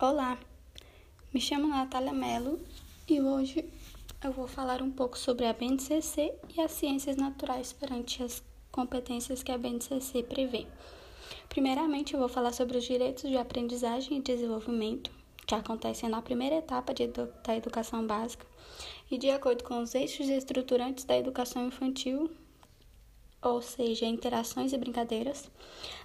Olá, me chamo Natália Mello e hoje eu vou falar um pouco sobre a BNCC e as ciências naturais perante as competências que a BNCC prevê. Primeiramente, eu vou falar sobre os direitos de aprendizagem e desenvolvimento, que acontecem na primeira etapa edu da educação básica e de acordo com os eixos estruturantes da educação infantil, ou seja, interações e brincadeiras,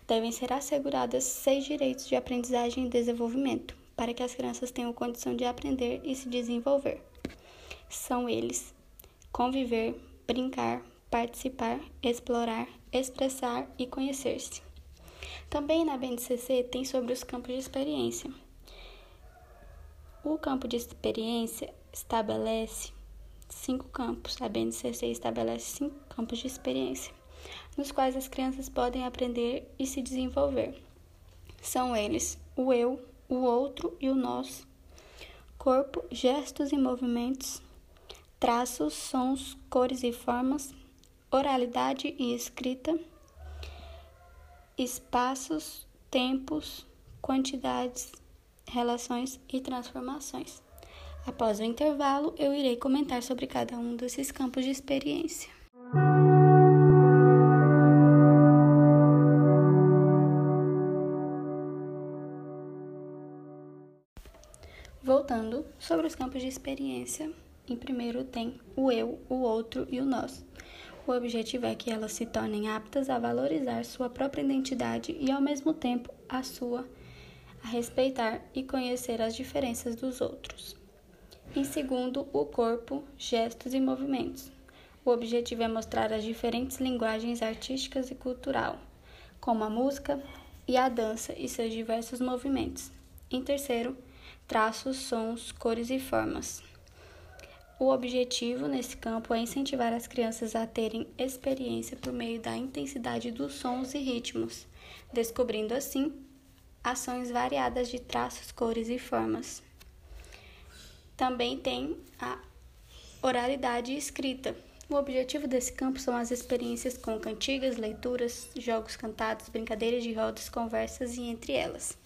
devem ser asseguradas seis direitos de aprendizagem e desenvolvimento para que as crianças tenham condição de aprender e se desenvolver. São eles: conviver, brincar, participar, explorar, expressar e conhecer-se. Também na BNCC tem sobre os campos de experiência. O campo de experiência estabelece cinco campos. A BNCC estabelece cinco campos de experiência, nos quais as crianças podem aprender e se desenvolver. São eles o eu, o outro e o nós, corpo, gestos e movimentos, traços, sons, cores e formas, oralidade e escrita, espaços, tempos, quantidades, relações e transformações. Após o intervalo, eu irei comentar sobre cada um desses campos de experiência. Voltando sobre os campos de experiência, em primeiro tem o eu, o outro e o nós. O objetivo é que elas se tornem aptas a valorizar sua própria identidade e, ao mesmo tempo, a sua, a respeitar e conhecer as diferenças dos outros. Em segundo, o corpo, gestos e movimentos. O objetivo é mostrar as diferentes linguagens artísticas e cultural, como a música e a dança e seus diversos movimentos. Em terceiro, traços, sons, cores e formas. O objetivo nesse campo é incentivar as crianças a terem experiência por meio da intensidade dos sons e ritmos, descobrindo assim ações variadas de traços, cores e formas. Também tem a oralidade escrita. O objetivo desse campo são as experiências com cantigas, leituras, jogos cantados, brincadeiras de rodas, conversas e entre elas.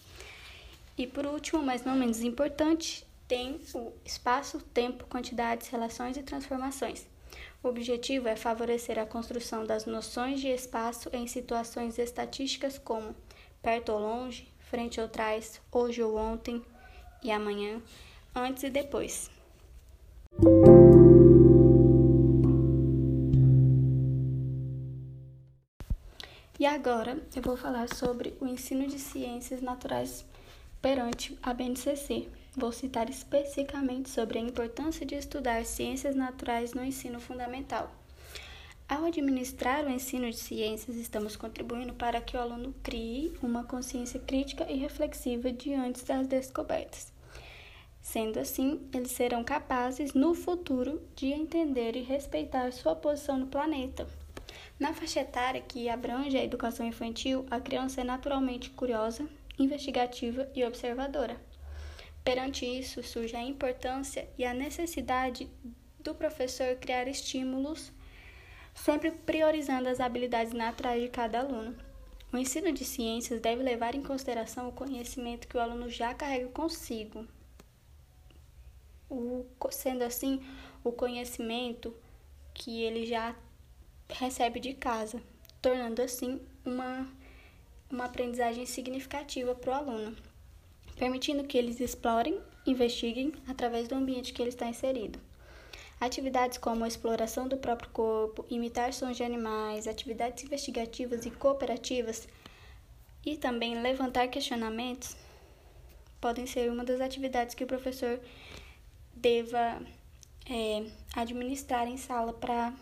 E por último, mas não menos importante, tem o espaço, tempo, quantidades, relações e transformações. O objetivo é favorecer a construção das noções de espaço em situações estatísticas como perto ou longe, frente ou trás, hoje ou ontem e amanhã, antes e depois. E agora eu vou falar sobre o ensino de ciências naturais perante a BNCC. Vou citar especificamente sobre a importância de estudar ciências naturais no ensino fundamental. Ao administrar o ensino de ciências, estamos contribuindo para que o aluno crie uma consciência crítica e reflexiva diante das descobertas. Sendo assim, eles serão capazes, no futuro, de entender e respeitar sua posição no planeta. Na faixa etária que abrange a educação infantil, a criança é naturalmente curiosa, investigativa e observadora. Perante isso, surge a importância e a necessidade do professor criar estímulos, sempre priorizando as habilidades naturais de cada aluno. O ensino de ciências deve levar em consideração o conhecimento que o aluno já carrega consigo. O, sendo assim, o conhecimento que ele já recebe de casa, tornando assim uma uma aprendizagem significativa para o aluno, permitindo que eles explorem, investiguem através do ambiente que ele está inserido. Atividades como a exploração do próprio corpo, imitar sons de animais, atividades investigativas e cooperativas e também levantar questionamentos podem ser uma das atividades que o professor deva é, administrar em sala para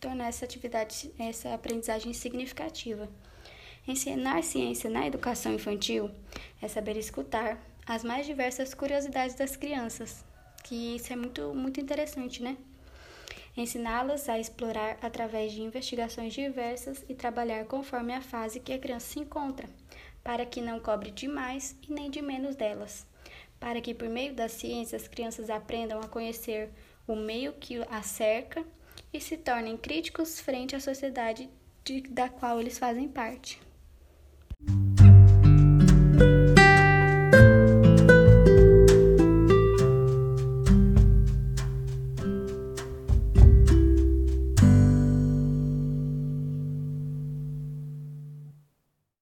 tornar essa atividade, essa aprendizagem significativa. Ensinar ciência na educação infantil é saber escutar as mais diversas curiosidades das crianças, que isso é muito, muito interessante, né? Ensiná-las a explorar através de investigações diversas e trabalhar conforme a fase que a criança se encontra, para que não cobre de mais e nem de menos delas, para que por meio da ciência as crianças aprendam a conhecer o meio que a cerca e se tornem críticos frente à sociedade de, da qual eles fazem parte.